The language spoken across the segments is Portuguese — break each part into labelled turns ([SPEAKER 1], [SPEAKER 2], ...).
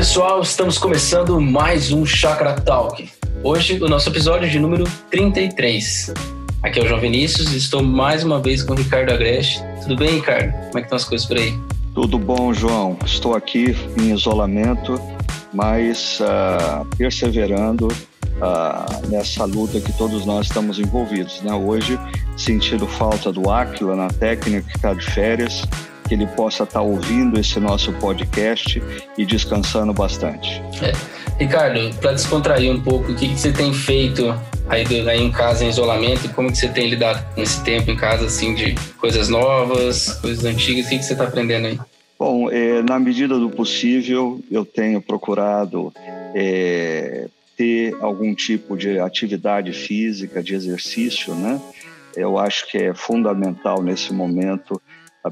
[SPEAKER 1] pessoal, estamos começando mais um Chakra Talk. Hoje o nosso episódio de número 33. Aqui é o João Vinícius e estou mais uma vez com o Ricardo Agreste. Tudo bem, Ricardo? Como é que estão as coisas por aí?
[SPEAKER 2] Tudo bom, João. Estou aqui em isolamento, mas uh, perseverando uh, nessa luta que todos nós estamos envolvidos. Né? Hoje, sentindo falta do Aquila na técnica que está de férias, que ele possa estar tá ouvindo esse nosso podcast e descansando bastante.
[SPEAKER 1] É. Ricardo, para descontrair um pouco, o que, que você tem feito aí, aí, em casa, em isolamento, e como que você tem lidado nesse tempo em casa, assim, de coisas novas, coisas antigas, o que, que você está aprendendo aí?
[SPEAKER 2] Bom, é, na medida do possível, eu tenho procurado é, ter algum tipo de atividade física, de exercício, né? Eu acho que é fundamental nesse momento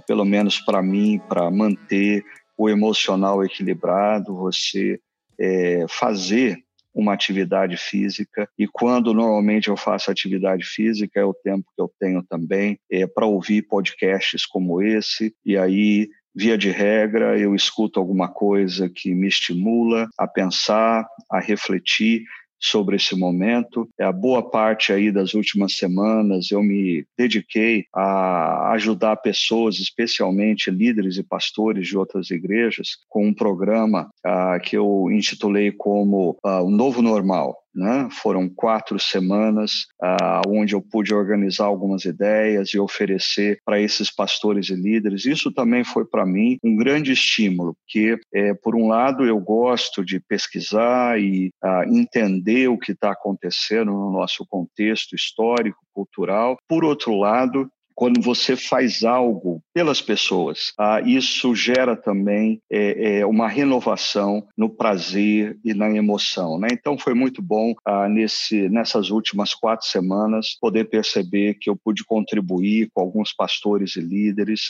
[SPEAKER 2] pelo menos para mim, para manter o emocional equilibrado, você é, fazer uma atividade física. E quando normalmente eu faço atividade física é o tempo que eu tenho também é, para ouvir podcasts como esse. E aí via de regra eu escuto alguma coisa que me estimula a pensar, a refletir sobre esse momento. É a boa parte aí das últimas semanas eu me dediquei a ajudar pessoas, especialmente líderes e pastores de outras igrejas, com um programa ah, que eu intitulei como ah, o Novo Normal. Né? Foram quatro semanas ah, onde eu pude organizar algumas ideias e oferecer para esses pastores e líderes. Isso também foi para mim um grande estímulo, porque, é, por um lado, eu gosto de pesquisar e ah, entender o que está acontecendo no nosso contexto histórico, cultural. Por outro lado, quando você faz algo pelas pessoas, ah, isso gera também é, é, uma renovação no prazer e na emoção. Né? Então foi muito bom ah, nesse, nessas últimas quatro semanas poder perceber que eu pude contribuir com alguns pastores e líderes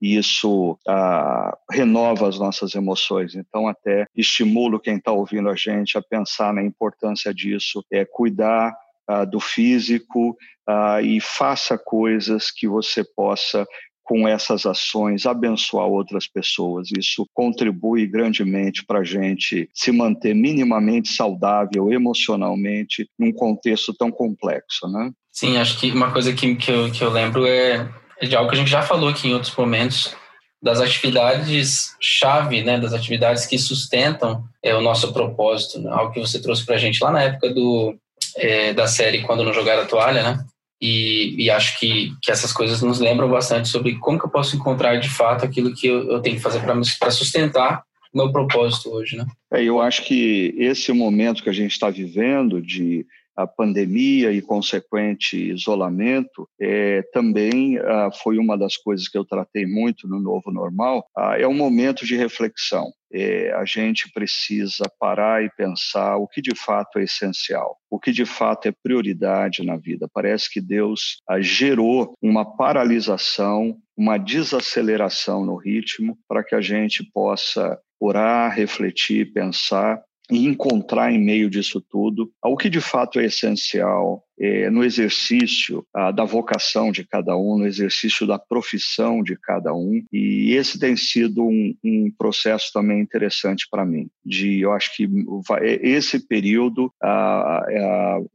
[SPEAKER 2] e isso ah, renova as nossas emoções. Então, até estimulo quem está ouvindo a gente a pensar na importância disso, é cuidar uh, do físico uh, e faça coisas que você possa com essas ações abençoar outras pessoas. Isso contribui grandemente para a gente se manter minimamente saudável emocionalmente num contexto tão complexo, né?
[SPEAKER 1] Sim, acho que uma coisa que, que, eu, que eu lembro é, é de algo que a gente já falou aqui em outros momentos, das atividades chave, né, das atividades que sustentam é, o nosso propósito, né? algo que você trouxe para a gente lá na época do, é, da série Quando Não Jogar a Toalha, né? E, e, acho que, que essas coisas nos lembram bastante sobre como que eu posso encontrar de fato aquilo que eu, eu tenho que fazer para sustentar meu propósito hoje, né?
[SPEAKER 2] É, eu acho que esse momento que a gente está vivendo de a pandemia e consequente isolamento é, também ah, foi uma das coisas que eu tratei muito no novo normal. Ah, é um momento de reflexão. É, a gente precisa parar e pensar o que de fato é essencial, o que de fato é prioridade na vida. Parece que Deus ah, gerou uma paralisação, uma desaceleração no ritmo para que a gente possa orar, refletir, pensar e encontrar em meio disso tudo o que de fato é essencial é, no exercício da vocação de cada um, no exercício da profissão de cada um. E esse tem sido um, um processo também interessante para mim. De, eu acho que vai, esse período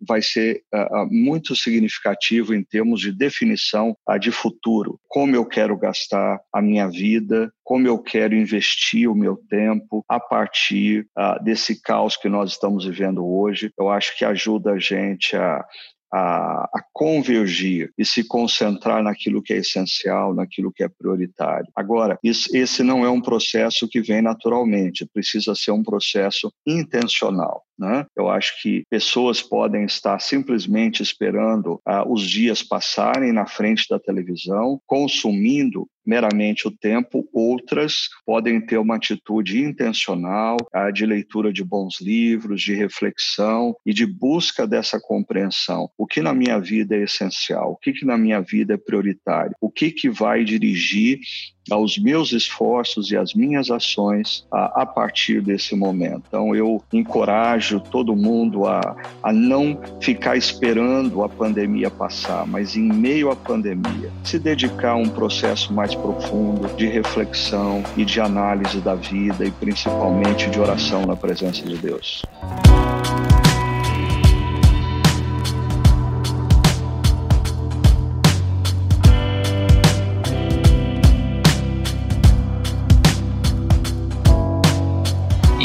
[SPEAKER 2] vai ser muito significativo em termos de definição de futuro. Como eu quero gastar a minha vida, como eu quero investir o meu tempo a partir desse caos que nós estamos vivendo hoje. Eu acho que ajuda a gente a a, a, convergir e se concentrar naquilo que é essencial, naquilo que é prioritário. Agora, isso, esse não é um processo que vem naturalmente, precisa ser um processo intencional. Né? Eu acho que pessoas podem estar simplesmente esperando ah, os dias passarem na frente da televisão, consumindo meramente o tempo, outras podem ter uma atitude intencional ah, de leitura de bons livros, de reflexão e de busca dessa compreensão. O que na minha vida é essencial? O que, que na minha vida é prioritário? O que, que vai dirigir aos meus esforços e às minhas ações a, a partir desse momento. Então, eu encorajo todo mundo a, a não ficar esperando a pandemia passar, mas em meio à pandemia, se dedicar a um processo mais profundo de reflexão e de análise da vida e principalmente de oração na presença de Deus.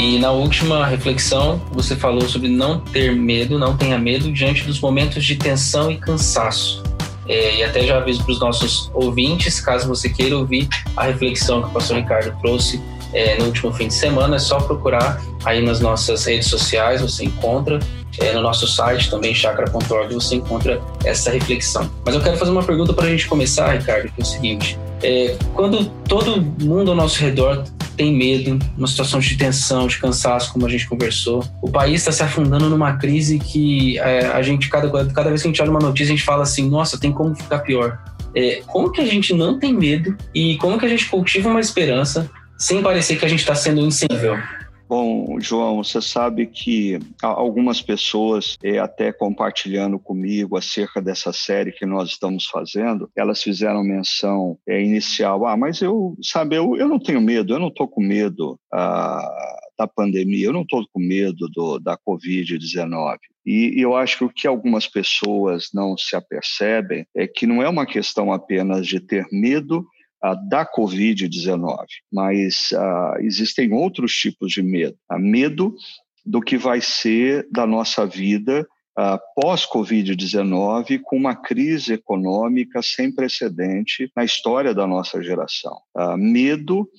[SPEAKER 1] E na última reflexão, você falou sobre não ter medo, não tenha medo diante dos momentos de tensão e cansaço. É, e até já aviso para os nossos ouvintes, caso você queira ouvir a reflexão que o pastor Ricardo trouxe é, no último fim de semana, é só procurar aí nas nossas redes sociais, você encontra. É, no nosso site também, chakra.org, você encontra essa reflexão. Mas eu quero fazer uma pergunta para a gente começar, Ricardo, que é o seguinte: é, quando todo mundo ao nosso redor tem medo, uma situação de tensão, de cansaço, como a gente conversou. O país está se afundando numa crise que é, a gente, cada, cada vez que a gente olha uma notícia, a gente fala assim: nossa, tem como ficar pior. É, como que a gente não tem medo e como que a gente cultiva uma esperança sem parecer que a gente está sendo insensível?
[SPEAKER 2] Bom, João, você sabe que algumas pessoas, é, até compartilhando comigo acerca dessa série que nós estamos fazendo, elas fizeram menção é, inicial. Ah, mas eu, sabe, eu, eu não tenho medo, eu não estou com medo ah, da pandemia, eu não estou com medo do, da Covid-19. E eu acho que o que algumas pessoas não se apercebem é que não é uma questão apenas de ter medo da Covid-19, mas uh, existem outros tipos de medo. Há medo do que vai ser da nossa vida uh, pós-Covid-19, com uma crise econômica sem precedente na história da nossa geração. Uh, medo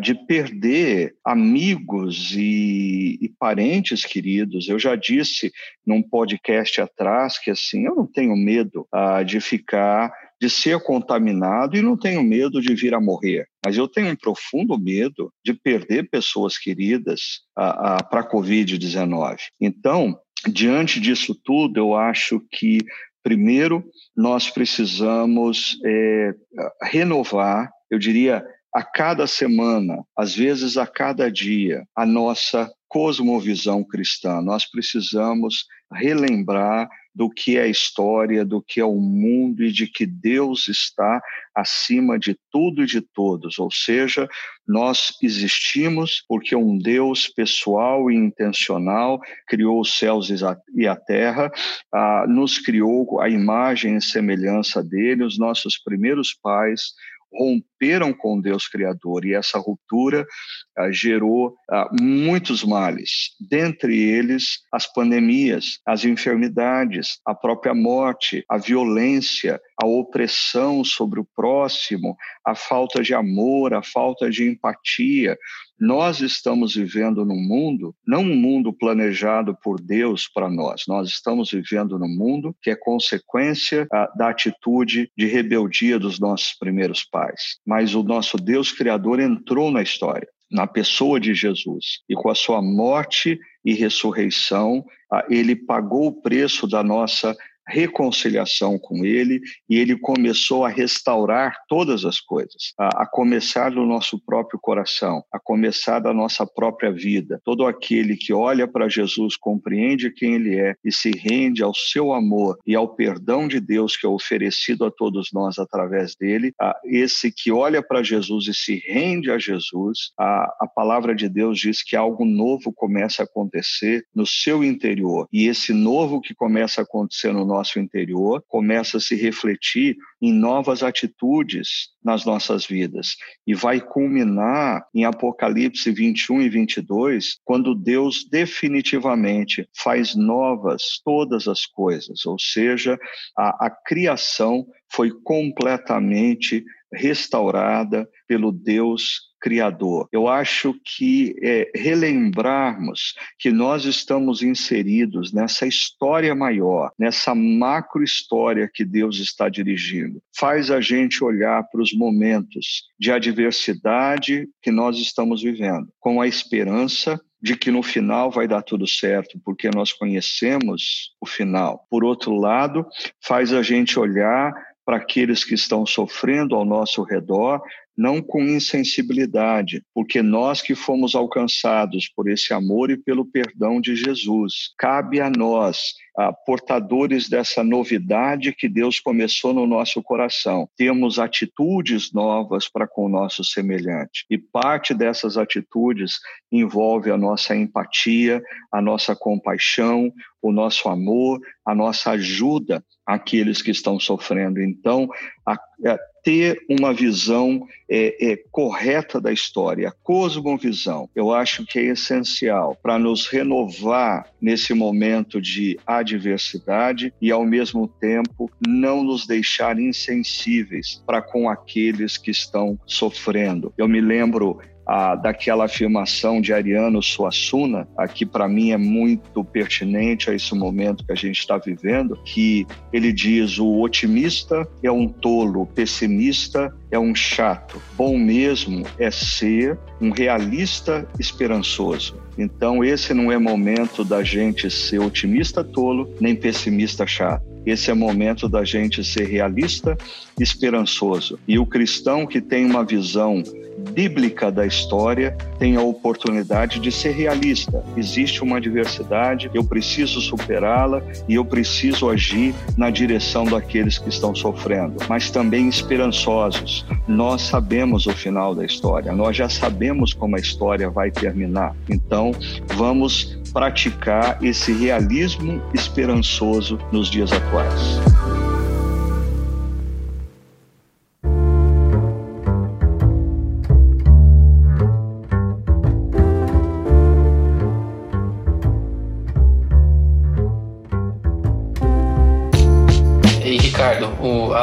[SPEAKER 2] de perder amigos e, e, parentes queridos. Eu já disse num podcast atrás que assim eu não tenho medo de ficar de ser contaminado e não tenho medo de vir a morrer. Mas eu tenho um profundo medo de perder pessoas queridas para a Covid-19. Então, diante disso tudo, eu acho que, primeiro, nós precisamos é, renovar, eu diria, a cada semana, às vezes a cada dia, a nossa cosmovisão cristã. Nós precisamos relembrar do que é a história, do que é o mundo e de que Deus está acima de tudo e de todos. Ou seja, nós existimos porque um Deus pessoal e intencional criou os céus e a terra, ah, nos criou a imagem e semelhança dele, os nossos primeiros pais romperam com Deus Criador e essa ruptura ah, gerou ah, muitos males, dentre eles as pandemias, as enfermidades, a própria morte, a violência, a opressão sobre o próximo, a falta de amor, a falta de empatia, nós estamos vivendo num mundo, não um mundo planejado por Deus para nós, nós estamos vivendo num mundo que é consequência ah, da atitude de rebeldia dos nossos primeiros pais. Mas o nosso Deus Criador entrou na história, na pessoa de Jesus, e com a sua morte e ressurreição, ele pagou o preço da nossa reconciliação com Ele e Ele começou a restaurar todas as coisas, a, a, começar do nosso próprio coração, a começar da nossa própria vida. Todo aquele que olha para Jesus, compreende quem Ele é e se rende ao seu amor e ao perdão de Deus que é oferecido a todos nós através dele, a, esse que olha para Jesus e se rende a Jesus, a, a palavra de Deus diz que algo novo começa a acontecer no seu interior e esse novo que começa a acontecer no nosso nosso interior começa a se refletir em novas atitudes nas nossas vidas. E vai culminar em Apocalipse 21 e 22, quando Deus definitivamente faz novas todas as coisas, ou seja, a, a criação foi completamente restaurada pelo Deus Criador. Eu acho que é, relembrarmos que nós estamos inseridos nessa história maior, nessa macro história que Deus está dirigindo, faz a gente olhar para os momentos de adversidade que nós estamos vivendo, com a esperança de que no final vai dar tudo certo, porque nós conhecemos o final. Por outro lado, faz a gente olhar para aqueles que estão sofrendo ao nosso redor não com insensibilidade, porque nós que fomos alcançados por esse amor e pelo perdão de Jesus, cabe a nós ah, portadores dessa novidade que Deus começou no nosso coração. Temos atitudes novas para com o nosso semelhante. E parte dessas atitudes envolve a nossa empatia, a nossa compaixão, o nosso amor, a nossa ajuda àqueles que estão sofrendo. Então, a, a é, ter uma visão é, é, correta da história, a cosmovisão, eu acho que é essencial para nos renovar nesse momento de adversidade e, ao mesmo tempo, não nos deixar insensíveis para com aqueles que estão sofrendo. Eu me lembro a, daquela afirmação de Ariano Suassuna, aqui para mim é muito pertinente a esse momento que a gente está vivendo, que ele diz: o otimista é um tolo, o pessimista é um chato. Bom mesmo é ser um realista esperançoso. Então, esse não é momento da gente ser otimista tolo, nem pessimista chato. Esse é momento da gente ser realista, esperançoso. E o cristão que tem uma visão bíblica da história tem a oportunidade de ser realista. Existe uma diversidade, eu preciso superá-la e eu preciso agir na direção daqueles que estão sofrendo, mas também esperançosos. Nós sabemos o final da história, nós já sabemos como a história vai terminar. Então, vamos praticar esse realismo esperançoso nos dias atuais.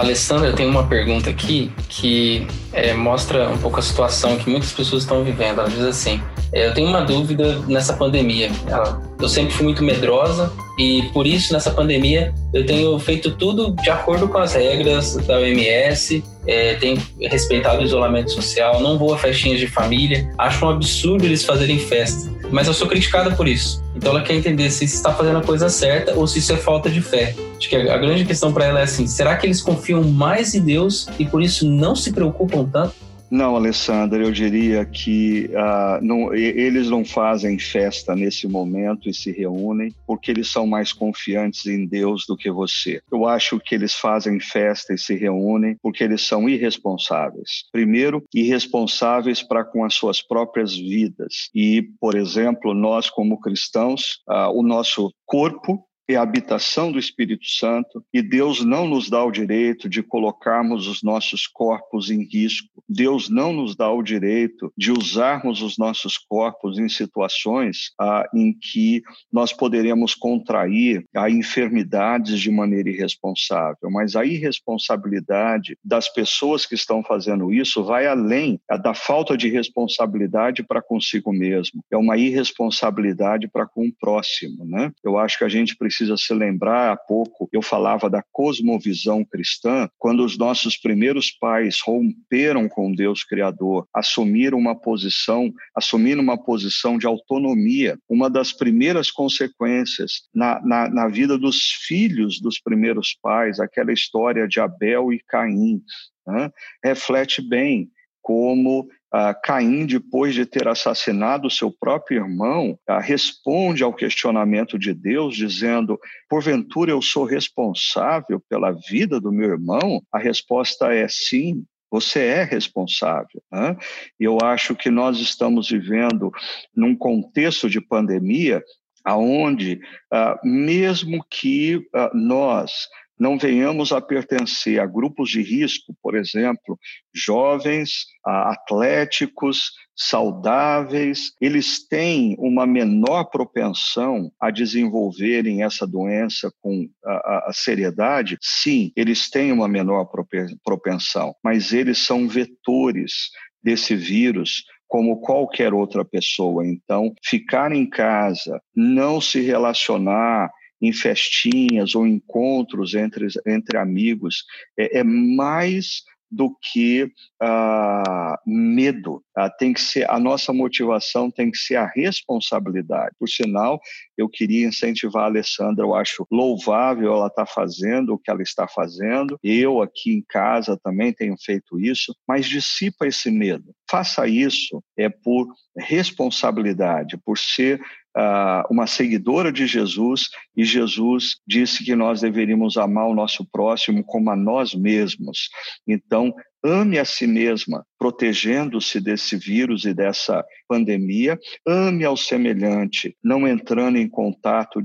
[SPEAKER 1] Alessandra tem uma pergunta aqui que é, mostra um pouco a situação que muitas pessoas estão vivendo. Ela diz assim: Eu tenho uma dúvida nessa pandemia. Ela, eu sempre fui muito medrosa e por isso nessa pandemia eu tenho feito tudo de acordo com as regras da OMS, é, tenho respeitado o isolamento social, não vou a festinhas de família. Acho um absurdo eles fazerem festa, mas eu sou criticada por isso. Então ela quer entender se está fazendo a coisa certa ou se isso é falta de fé. Acho que a grande questão para ela é assim: será que eles confiam mais em Deus e por isso não se preocupam tanto?
[SPEAKER 2] Não, Alessandra, eu diria que uh, não, eles não fazem festa nesse momento e se reúnem porque eles são mais confiantes em Deus do que você. Eu acho que eles fazem festa e se reúnem porque eles são irresponsáveis. Primeiro, irresponsáveis para com as suas próprias vidas. E, por exemplo, nós como cristãos, uh, o nosso corpo é a habitação do Espírito Santo e Deus não nos dá o direito de colocarmos os nossos corpos em risco. Deus não nos dá o direito de usarmos os nossos corpos em situações ah, em que nós poderemos contrair a enfermidades de maneira irresponsável. Mas a irresponsabilidade das pessoas que estão fazendo isso vai além da falta de responsabilidade para consigo mesmo. É uma irresponsabilidade para com o próximo, né? Eu acho que a gente precisa precisa se lembrar, há pouco eu falava da cosmovisão cristã, quando os nossos primeiros pais romperam com Deus Criador, assumiram uma posição, assumiram uma posição de autonomia, uma das primeiras consequências na, na, na vida dos filhos dos primeiros pais, aquela história de Abel e Caim, né? reflete bem como ah, Caim, depois de ter assassinado seu próprio irmão, ah, responde ao questionamento de Deus, dizendo: Porventura eu sou responsável pela vida do meu irmão? A resposta é sim. Você é responsável. Né? Eu acho que nós estamos vivendo num contexto de pandemia aonde, ah, mesmo que nós não venhamos a pertencer a grupos de risco, por exemplo, jovens, atléticos, saudáveis, eles têm uma menor propensão a desenvolverem essa doença com a, a, seriedade? Sim, eles têm uma menor propensão, mas eles são vetores desse vírus como qualquer outra pessoa. Então, ficar em casa, não se relacionar, em festinhas ou encontros entre, entre amigos, é, é mais do que ah, medo. Ah, tem que ser a nossa motivação tem que ser a responsabilidade. Por sinal, eu queria incentivar a Alessandra. Eu acho louvável ela estar tá fazendo o que ela está fazendo. Eu aqui em casa também tenho feito isso. Mas dissipa esse medo. Faça isso é por responsabilidade, por ser uma seguidora de Jesus e Jesus disse que nós deveríamos amar o nosso próximo como a nós mesmos. Então, ame a si mesma, protegendo-se desse vírus e dessa pandemia, ame ao semelhante, não entrando em contato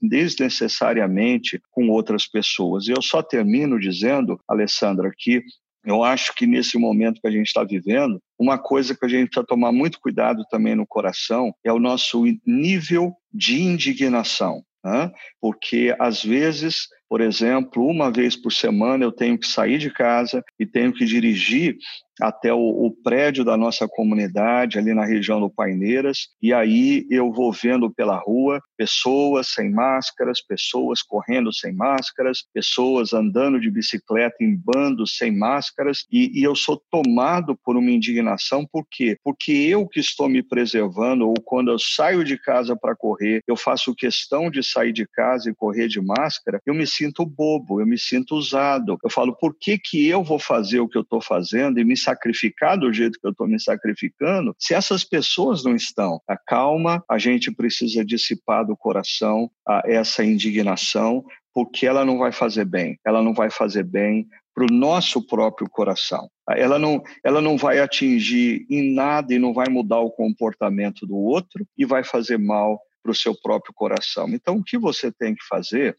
[SPEAKER 2] desnecessariamente com outras pessoas. Eu só termino dizendo, Alessandra, que eu acho que nesse momento que a gente está vivendo, uma coisa que a gente precisa tomar muito cuidado também no coração é o nosso nível de indignação. Né? Porque, às vezes, por exemplo, uma vez por semana eu tenho que sair de casa e tenho que dirigir até o, o, prédio da nossa comunidade, ali na região do Paineiras, e aí eu vou vendo pela rua pessoas sem máscaras, pessoas correndo sem máscaras, pessoas andando de bicicleta em bandos sem máscaras, e, e eu sou tomado por uma indignação, por quê? Porque eu que estou me preservando, ou quando eu saio de casa para correr, eu faço questão de sair de casa e correr de máscara, eu me sinto bobo, eu me sinto usado. Eu falo, por que, que eu vou fazer o que eu estou fazendo e me sacrificar do jeito que eu estou me sacrificando, se essas pessoas não estão? A calma, a gente precisa dissipar do coração a, essa indignação, porque ela não vai fazer bem. Ela não vai fazer bem para o nosso próprio coração. Ela não, ela não vai atingir em nada e não vai mudar o comportamento do outro e vai fazer mal para o seu próprio coração. Então, o que você tem que fazer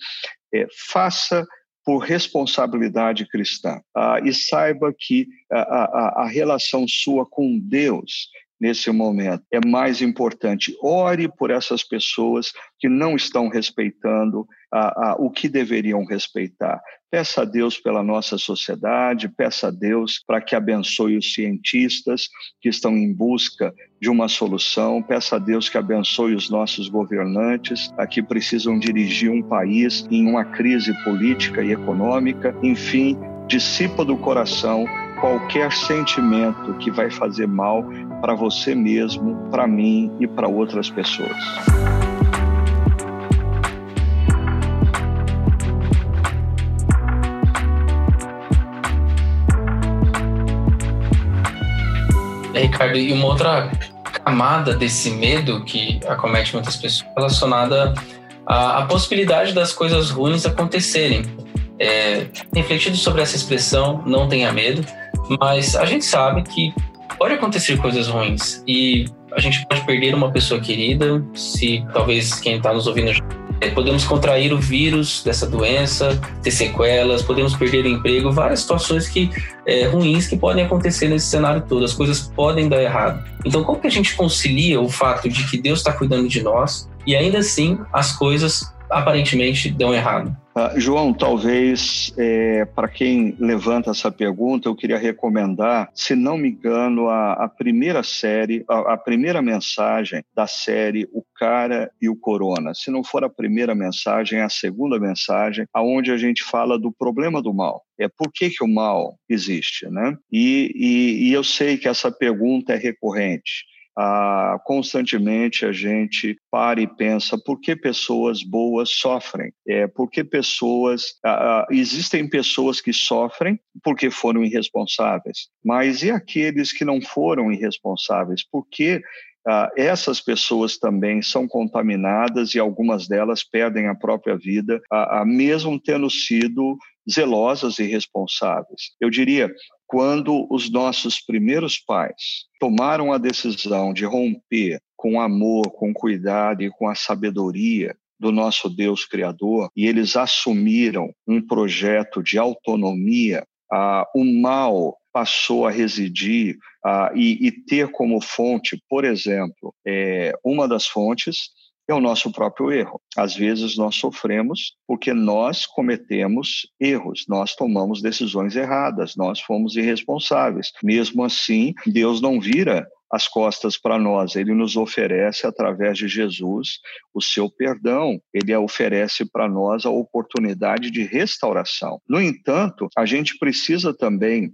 [SPEAKER 2] é faça por responsabilidade cristã. Ah, e saiba que a, a, a relação sua com Deus nesse momento é mais importante. Ore por essas pessoas que não estão respeitando a, a, o que deveriam respeitar. Peça a Deus pela nossa sociedade, peça a Deus para que abençoe os cientistas que estão em busca de uma solução, peça a Deus que abençoe os nossos governantes, a que precisam dirigir um país em uma crise política e econômica, enfim, dissipa do coração qualquer sentimento que vai fazer mal para você mesmo, para mim e para outras pessoas.
[SPEAKER 1] É, Ricardo, e uma outra camada desse medo que acomete muitas pessoas relacionada à, à possibilidade das coisas ruins acontecerem. É, refletido sobre essa expressão, não tenha medo, mas a gente sabe que pode acontecer coisas ruins e a gente pode perder uma pessoa querida, se talvez quem está nos ouvindo podemos contrair o vírus dessa doença, ter sequelas, podemos perder o emprego, várias situações que é, ruins que podem acontecer nesse cenário todo. As coisas podem dar errado. Então, como que a gente concilia o fato de que Deus está cuidando de nós e ainda assim as coisas aparentemente dão errado?
[SPEAKER 2] Uh, João, talvez é, para quem levanta essa pergunta, eu queria recomendar, se não me engano, a, a primeira série, a, a, primeira mensagem da série O Cara e o Corona. Se não for a primeira mensagem, é a segunda mensagem, aonde a gente fala do problema do mal. É por que, que o mal existe, né? E, e, e eu sei que essa pergunta é recorrente. Ah, constantemente a gente para e pensa por que pessoas boas sofrem, é, por que pessoas ah, existem pessoas que sofrem porque foram irresponsáveis, mas e aqueles que não foram irresponsáveis? Por que ah, essas pessoas também são contaminadas e algumas delas perdem a própria vida, ah, ah, mesmo tendo sido zelosas e responsáveis. Eu diria, quando os nossos primeiros pais tomaram a decisão de romper com amor, com cuidado e com a sabedoria do nosso Deus Criador, e eles assumiram um projeto de autonomia, ah, o mal passou a residir ah, e, e, ter como fonte, por exemplo, é, uma das fontes é o nosso próprio erro. Às vezes nós sofremos porque nós cometemos erros, nós tomamos decisões erradas, nós fomos irresponsáveis. Mesmo assim, Deus não vira as costas para nós. Ele nos oferece, através de Jesus, o seu perdão. Ele oferece para nós a oportunidade de restauração. No entanto, a gente precisa também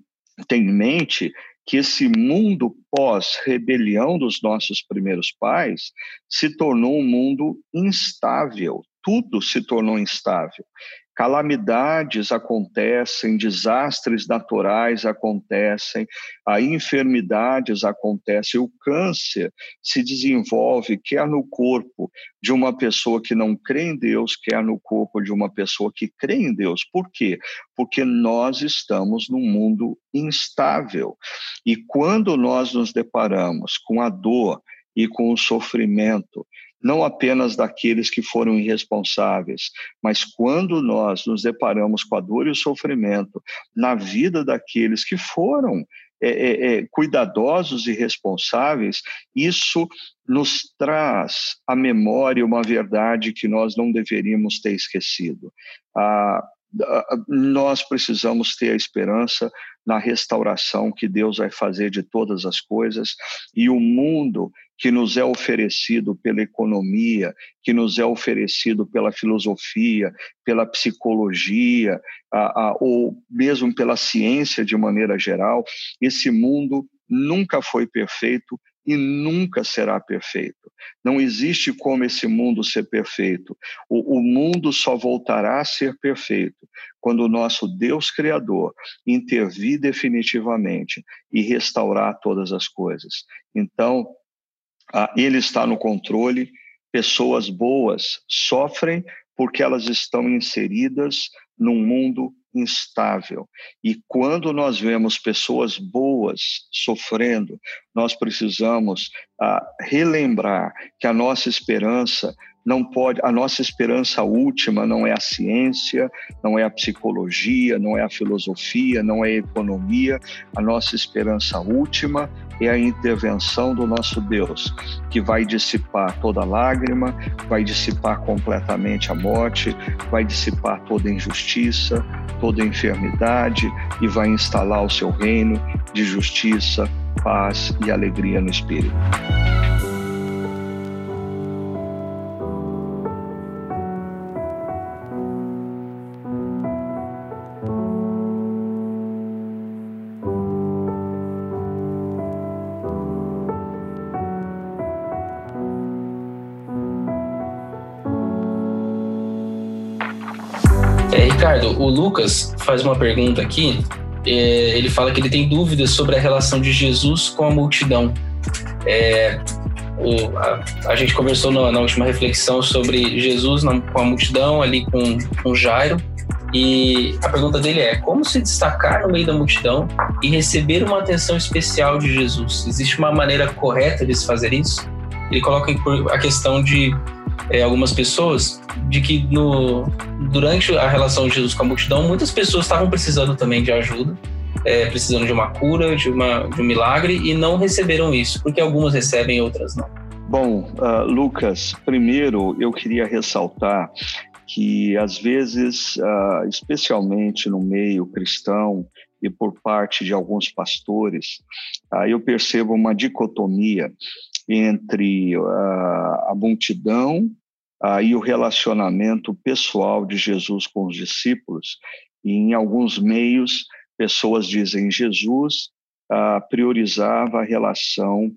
[SPEAKER 2] tem em mente que esse mundo pós-rebelião dos nossos primeiros pais se tornou um mundo instável, tudo se tornou instável calamidades acontecem, desastres naturais acontecem, a enfermidades acontecem, o câncer se desenvolve quer no corpo de uma pessoa que não crê em Deus, quer no corpo de uma pessoa que crê em Deus. Por quê? Porque nós estamos num mundo instável. E quando nós nos deparamos com a dor e com o sofrimento não apenas daqueles que foram irresponsáveis, mas quando nós nos deparamos com a dor e o sofrimento na vida daqueles que foram é, é, é, cuidadosos e responsáveis, isso nos traz à memória uma verdade que nós não deveríamos ter esquecido. Ah, nós precisamos ter a esperança na restauração que Deus vai fazer de todas as coisas e o mundo que nos é oferecido pela economia, que nos é oferecido pela filosofia, pela psicologia, a, a, ou mesmo pela ciência de maneira geral, esse mundo nunca foi perfeito e nunca será perfeito. Não existe como esse mundo ser perfeito. O, o, mundo só voltará a ser perfeito quando o nosso Deus Criador intervir definitivamente e restaurar todas as coisas. Então, ah, ele está no controle. Pessoas boas sofrem porque elas estão inseridas num mundo instável. E quando nós vemos pessoas boas sofrendo, nós precisamos ah, relembrar que a nossa esperança não pode, a nossa esperança última não é a ciência, não é a psicologia, não é a filosofia, não é a economia, a nossa esperança última é a intervenção do nosso Deus, que vai dissipar toda lágrima, vai dissipar completamente a morte, vai dissipar toda injustiça, toda enfermidade e vai instalar o seu reino de justiça, paz e alegria no espírito.
[SPEAKER 1] O Lucas faz uma pergunta aqui. É, ele fala que ele tem dúvidas sobre a relação de Jesus com a multidão. É, o, a, a, gente conversou na, na, última reflexão sobre Jesus na, com a multidão, ali com, com Jairo. E a pergunta dele é: como se destacar no meio da multidão e receber uma atenção especial de Jesus? Existe uma maneira correta de se fazer isso? Ele coloca a questão de é, algumas pessoas de que no, durante a relação de Jesus com a multidão, muitas pessoas estavam precisando também de ajuda, é, precisando de uma cura, de, uma, de um milagre, e não receberam isso, porque algumas recebem outras não.
[SPEAKER 2] Bom, uh, Lucas, primeiro eu queria ressaltar que às vezes, uh, especialmente no meio cristão e por parte de alguns pastores, uh, eu percebo uma dicotomia entre a multidão e o relacionamento pessoal de Jesus com os discípulos. E em alguns meios, pessoas dizem Jesus ah, priorizava a relação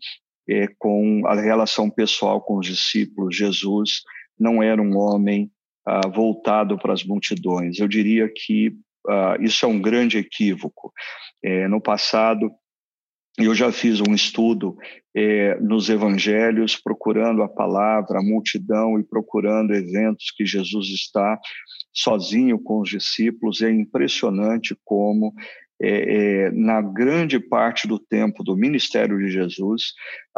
[SPEAKER 2] eh, com a relação pessoal com os discípulos. Jesus não era um homem ah, voltado para as multidões. Eu diria que ah, isso é um grande equívoco. Eh, no passado, eu já fiz um estudo é, nos evangelhos, procurando a palavra, a multidão e procurando eventos que Jesus está sozinho com os discípulos. É impressionante como, é, é, na grande parte do tempo do ministério de Jesus,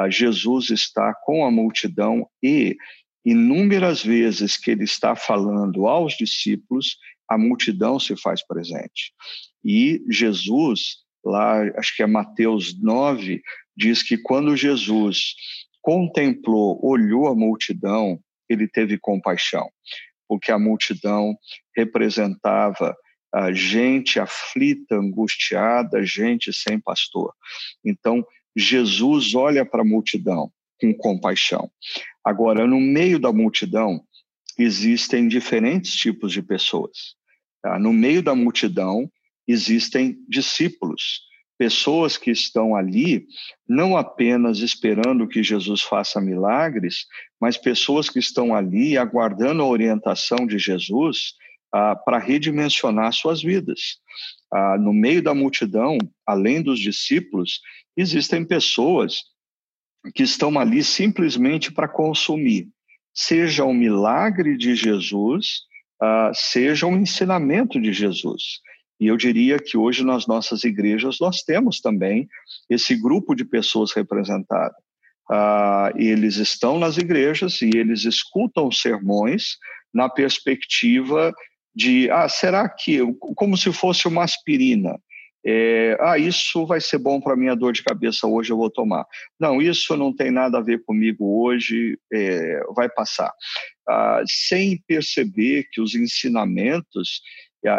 [SPEAKER 2] Jesus está com a multidão e inúmeras vezes que ele está falando aos discípulos, a multidão se faz presente. E Jesus lá, acho que é Mateus 9, diz que quando Jesus contemplou, olhou a multidão, ele teve compaixão, porque a multidão representava a gente aflita, angustiada, gente sem pastor. Então, Jesus olha para a multidão com compaixão. Agora, no meio da multidão, existem diferentes tipos de pessoas. Tá? No meio da multidão, existem discípulos. pessoas que estão ali não apenas esperando que Jesus faça milagres, mas pessoas que estão ali aguardando a orientação de Jesus ah, para redimensionar suas vidas. Ah, no meio da multidão, além dos discípulos, existem pessoas que estão ali simplesmente para consumir, seja o milagre de Jesus, ah, seja o ensinamento de Jesus. E eu diria que hoje nas nossas igrejas nós temos também esse grupo de pessoas representadas. Ah, eles estão nas igrejas e eles escutam sermões na perspectiva de, ah, será que, como se fosse uma aspirina, é, ah, isso vai ser bom para minha dor de cabeça hoje, eu vou tomar. Não, isso não tem nada a ver comigo hoje, é, vai passar. Ah, sem perceber que os ensinamentos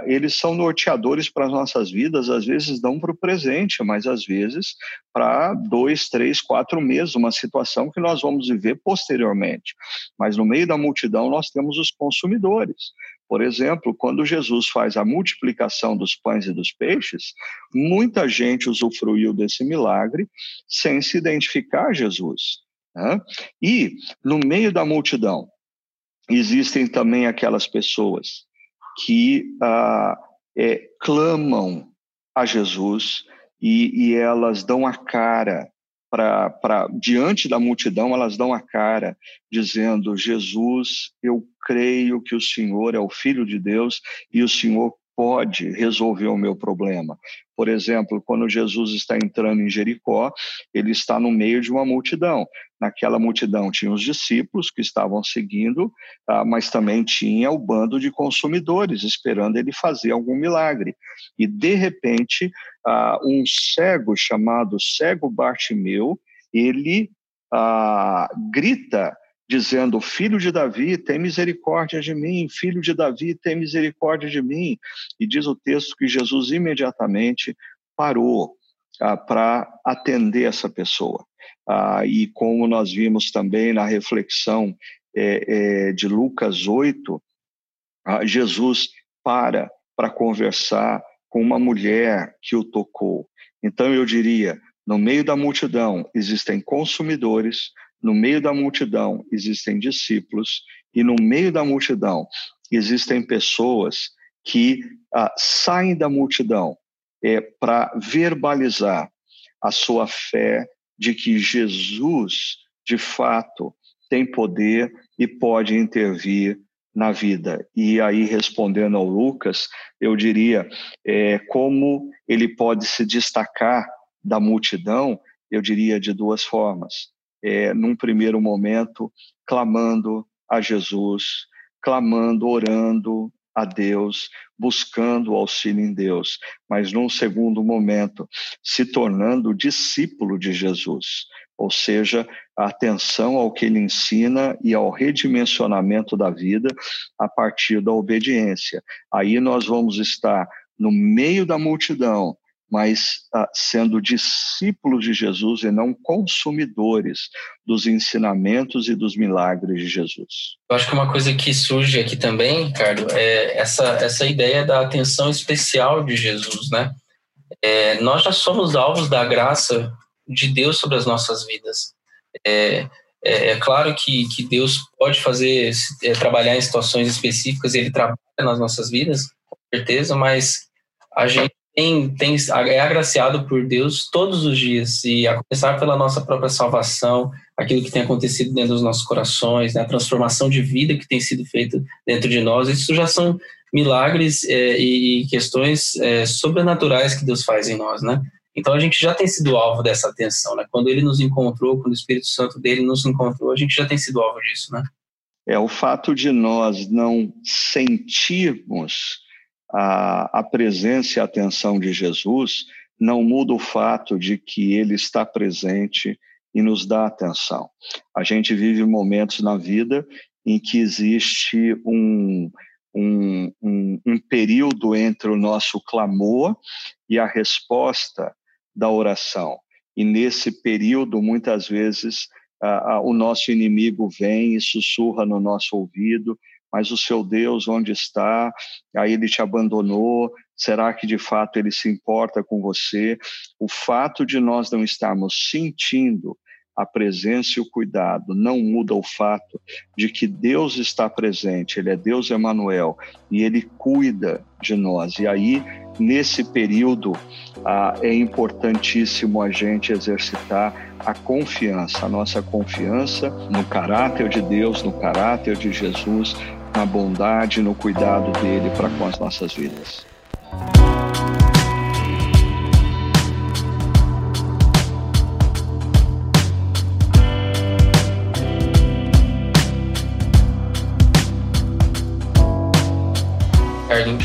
[SPEAKER 2] eles são norteadores para as nossas vidas, às vezes não para o presente, mas às vezes para dois, três, quatro meses, uma situação que nós vamos viver posteriormente. Mas no meio da multidão nós temos os consumidores. Por exemplo, quando Jesus faz a multiplicação dos pães e dos peixes, muita gente usufruiu desse milagre sem se identificar a Jesus. Né? E no meio da multidão existem também aquelas pessoas que ah, é, clamam a Jesus e, e, elas dão a cara para diante da multidão elas dão a cara dizendo Jesus eu creio que o Senhor é o Filho de Deus e o Senhor pode resolver o meu problema. Por exemplo, quando Jesus está entrando em Jericó, ele está no meio de uma multidão. Naquela multidão tinha os discípulos que estavam seguindo, ah, mas também tinha o bando de consumidores esperando ele fazer algum milagre. E de repente, ah, um cego chamado cego Bartimeu, ele ah, grita dizendo: Filho de Davi, tem misericórdia de mim, filho de Davi, tem misericórdia de mim. E diz o texto que Jesus imediatamente parou ah, para atender essa pessoa. Ah, e como nós vimos também na reflexão é, é, de Lucas 8, ah, Jesus para para conversar com uma mulher que o tocou. Então eu diria, no meio da multidão existem consumidores, no meio da multidão existem discípulos e no meio da multidão existem pessoas que ah, saem da multidão é, para verbalizar a sua fé de que Jesus, de fato, tem poder e pode intervir na vida. E aí, respondendo ao Lucas, eu diria é, como ele pode se destacar da multidão, eu diria de duas formas é, num primeiro momento, clamando a Jesus, clamando, orando a Deus, buscando auxílio em Deus, mas num segundo momento, se tornando discípulo de Jesus, ou seja, a atenção ao que ele ensina e ao redimensionamento da vida a partir da obediência. Aí nós vamos estar no meio da multidão, mas ah, sendo discípulos de Jesus e não consumidores dos ensinamentos e dos milagres de Jesus.
[SPEAKER 1] Eu acho que uma coisa que surge aqui também, Ricardo, é essa, essa ideia da atenção especial de Jesus, né? É, nós já somos alvos da graça de Deus sobre as nossas vidas. É, é, é claro que, que Deus pode fazer, é, trabalhar em situações específicas, ele trabalha nas nossas vidas, com certeza, mas a gente tem, tem, é agraciado por Deus todos os dias, e a começar pela nossa própria salvação, aquilo que tem acontecido dentro dos nossos corações, né, a transformação de vida que tem sido feita dentro de nós, isso já são milagres é, e questões é, sobrenaturais que Deus faz em nós, né? Então a gente já tem sido alvo dessa atenção, né? Quando Ele nos encontrou, quando o Espírito Santo dele nos encontrou, a gente já tem sido alvo disso, né?
[SPEAKER 2] É o fato de nós não sentirmos a, a presença e a atenção de Jesus não muda o fato de que ele está presente e nos dá atenção. A gente vive momentos na vida em que existe um, um, um, um, período entre o nosso clamor e a resposta da oração. E nesse período, muitas vezes, a, a, o nosso inimigo vem e sussurra no nosso ouvido, mas o seu Deus onde está? Aí ele te abandonou, Será que de fato ele se importa com você? O fato de nós não estarmos sentindo a presença e o cuidado não muda o fato de que Deus está presente, Ele é Deus Emanuel e Ele cuida de nós. E aí, nesse período, é importantíssimo a gente exercitar a confiança, a nossa confiança no caráter de Deus, no caráter de Jesus, na bondade, no cuidado dele para com as nossas vidas.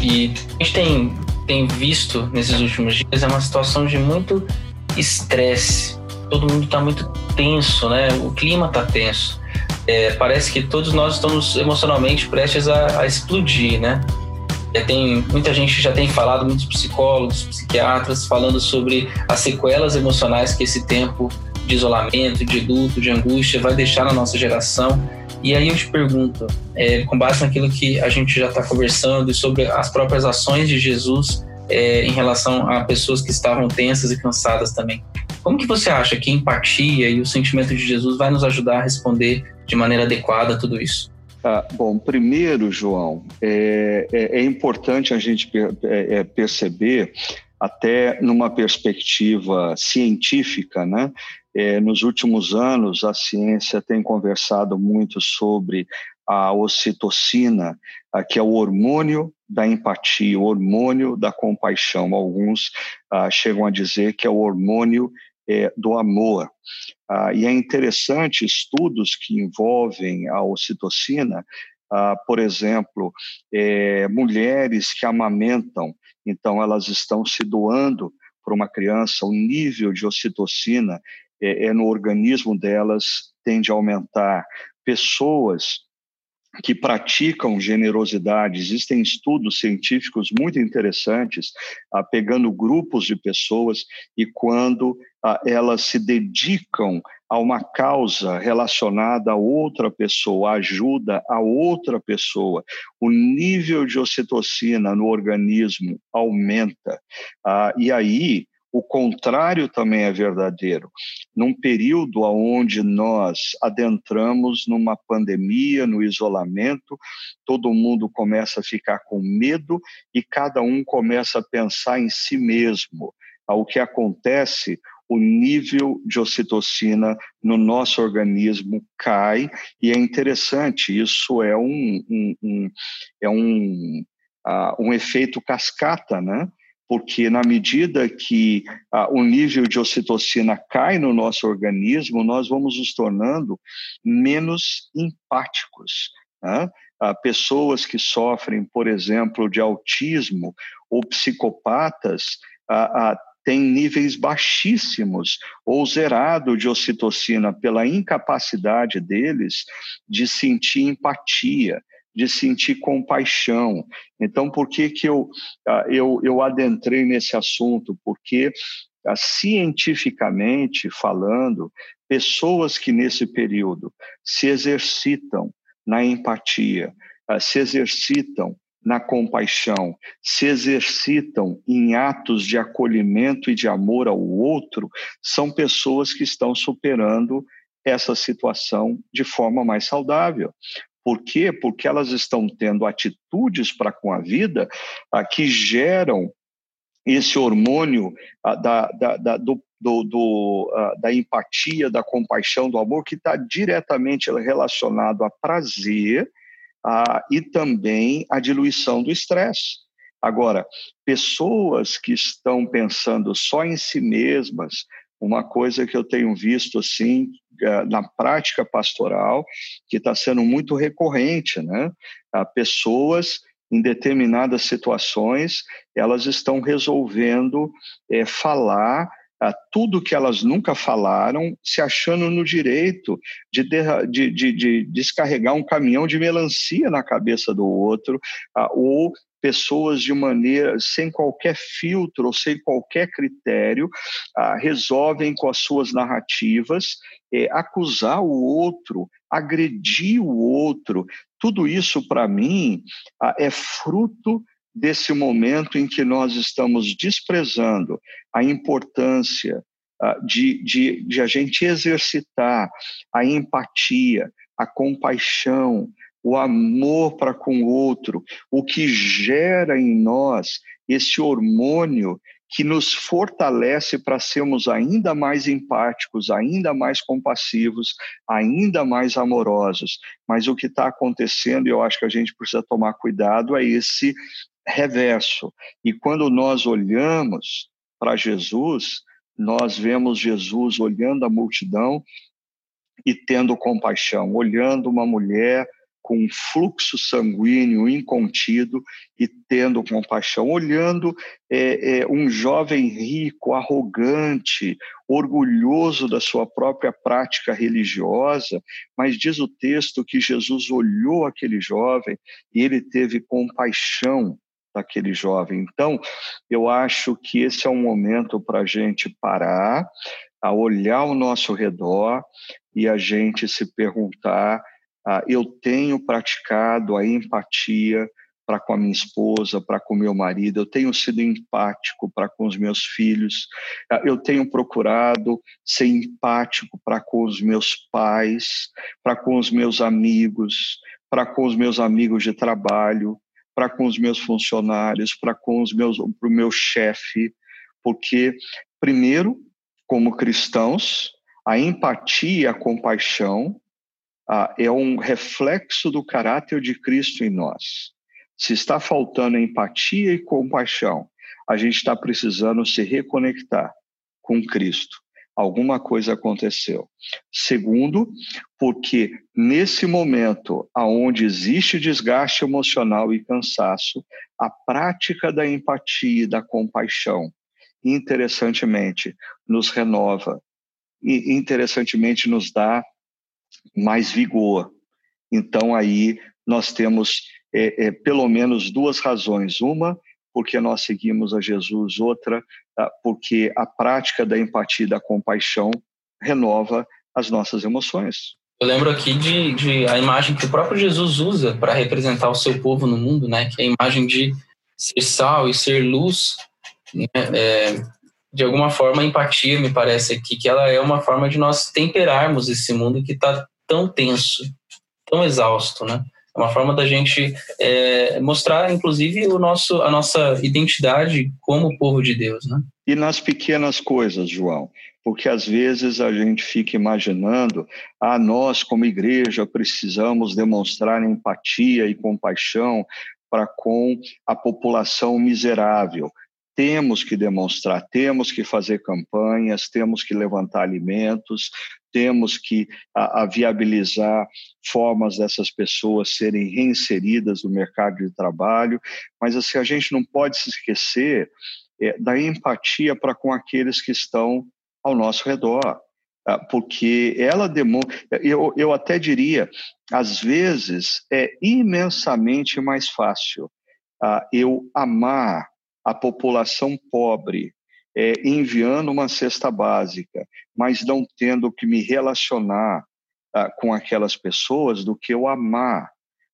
[SPEAKER 1] E a gente tem, tem visto nesses últimos dias é uma situação de muito estresse. Todo mundo está muito tenso, né? O clima está tenso. É, parece que todos nós estamos emocionalmente prestes a, a explodir, né? É, tem muita gente já tem falado, muitos psicólogos, psiquiatras falando sobre as sequelas emocionais que esse tempo de isolamento, de luto, de angústia vai deixar na nossa geração. E aí eu te pergunto, é, com base naquilo que a gente já está conversando e sobre as próprias ações de Jesus é, em relação a pessoas que estavam tensas e cansadas também, como que você acha que a empatia e o sentimento de Jesus vai nos ajudar a responder de maneira adequada tudo isso?
[SPEAKER 2] Ah, bom, primeiro, João, é, é, é importante a gente per, é, é, perceber, até numa perspectiva científica, né, é, nos últimos anos, a ciência tem conversado muito sobre a ocitocina, que é o hormônio da empatia, o hormônio da compaixão. Alguns ah, chegam a dizer que é o hormônio é, do amor. Ah, e é interessante estudos que envolvem a ocitocina, ah, por exemplo, é, mulheres que amamentam, então elas estão se doando para uma criança, o nível de ocitocina é, é, no organismo delas tende a aumentar. Pessoas que praticam generosidade. Existem estudos científicos muito interessantes, ah, pegando grupos de pessoas e quando elas se dedicam a uma causa relacionada a outra pessoa, ajuda a outra pessoa, o nível de ocitocina no organismo aumenta. Ah, e aí o contrário também é verdadeiro. Num período onde nós adentramos numa pandemia, no isolamento, todo mundo começa a ficar com medo e cada um começa a pensar em si mesmo. O que acontece, o nível de ocitocina no nosso organismo cai e é interessante. Isso é um, um, um é um, uh, um efeito cascata, né? porque na medida que ah, o nível de ocitocina cai no nosso organismo, nós vamos nos tornando menos empáticos. Né? Ah, pessoas que sofrem, por exemplo, de autismo ou psicopatas ah, têm níveis baixíssimos ou zerado de ocitocina pela incapacidade deles de sentir empatia de sentir compaixão. Então, por que, que eu, ah, eu, eu adentrei nesse assunto? Porque, ah, cientificamente falando, pessoas que nesse período se exercitam na empatia, ah, se exercitam na compaixão, se exercitam em atos de acolhimento e de amor ao outro, são pessoas que estão superando essa situação de forma mais saudável. Por quê? Porque elas estão tendo atitudes para com a vida ah, que geram esse hormônio ah, da, da, da, do, do, do ah, da empatia, da compaixão, do amor, que está diretamente relacionado a prazer ah, e também a diluição do estresse. Agora, pessoas que estão pensando só em si mesmas, uma coisa que eu tenho visto assim eh, na prática pastoral que está sendo muito recorrente, né? Pessoas em determinadas situações elas estão resolvendo é, falar tudo que elas nunca falaram, se achando no direito de, de, de, de descarregar um caminhão de melancia na cabeça do outro, ou pessoas de maneira sem qualquer filtro ou sem qualquer critério ah, resolvem com as suas narrativas é, acusar o outro, agredir o outro, tudo isso, para mim, é fruto desse momento em que nós estamos desprezando a importância de, de, de a gente exercitar a empatia, a compaixão, o amor para com o outro, o que gera em nós esse hormônio que nos fortalece para sermos ainda mais empáticos, ainda mais compassivos, ainda mais amorosos. Mas o que está acontecendo, e eu acho que a gente precisa tomar cuidado, é esse reverso. E quando nós olhamos para Jesus, nós vemos Jesus olhando a multidão e tendo compaixão, olhando uma mulher com um fluxo sanguíneo incontido e tendo compaixão, olhando é, é, um jovem rico, arrogante, orgulhoso da sua própria prática religiosa, mas diz o texto que Jesus olhou aquele jovem e ele teve compaixão daquele jovem. Então, eu acho que esse é um momento para a gente parar, a olhar ao nosso redor e a gente se perguntar ah, eu tenho praticado a empatia para com a minha esposa, para com meu marido, eu tenho sido empático para com os meus filhos, ah, eu tenho procurado ser empático para com os meus pais, para com os meus amigos, para com os meus amigos de trabalho, para com os meus funcionários, para com os meus, para o meu chefe, porque primeiro, como cristãos, a empatia a compaixão ah, é um reflexo do caráter de Cristo em nós. Se está faltando empatia e compaixão, a gente está precisando se reconectar com Cristo. Alguma coisa aconteceu. Segundo, porque nesse momento aonde existe desgaste emocional e cansaço, a prática da empatia e da compaixão, interessantemente, nos renova e interessantemente nos dá mais vigor. Então, aí nós temos é, é, pelo menos duas razões. Uma, porque nós seguimos a Jesus, outra, ah, porque a prática da empatia e da compaixão renova as nossas emoções.
[SPEAKER 1] Eu lembro aqui de, de a imagem que o próprio Jesus usa para representar o seu povo no mundo, né? Que é a imagem de ser sal e ser luz. Né? É, de alguma forma, a empatia, me parece aqui, que ela é uma forma de nós temperarmos esse mundo que está tão tenso, tão exausto, né? É uma forma da gente é, mostrar, inclusive, o nosso, a nossa identidade como povo de Deus, né?
[SPEAKER 2] E nas pequenas coisas, João, porque às vezes a gente fica imaginando, ah, nós como igreja precisamos demonstrar empatia e compaixão para com a população miserável temos que demonstrar, temos que fazer campanhas, temos que levantar alimentos, temos que a, a viabilizar formas dessas pessoas serem reinseridas no mercado de trabalho, mas assim a gente não pode se esquecer é, da empatia para com aqueles que estão ao nosso redor, ah, porque ela demonstra, eu, eu até diria, às vezes é imensamente mais fácil uh, eu amar a população pobre, é, enviando uma cesta básica, mas não tendo que me relacionar ah, com aquelas pessoas, do que eu amar.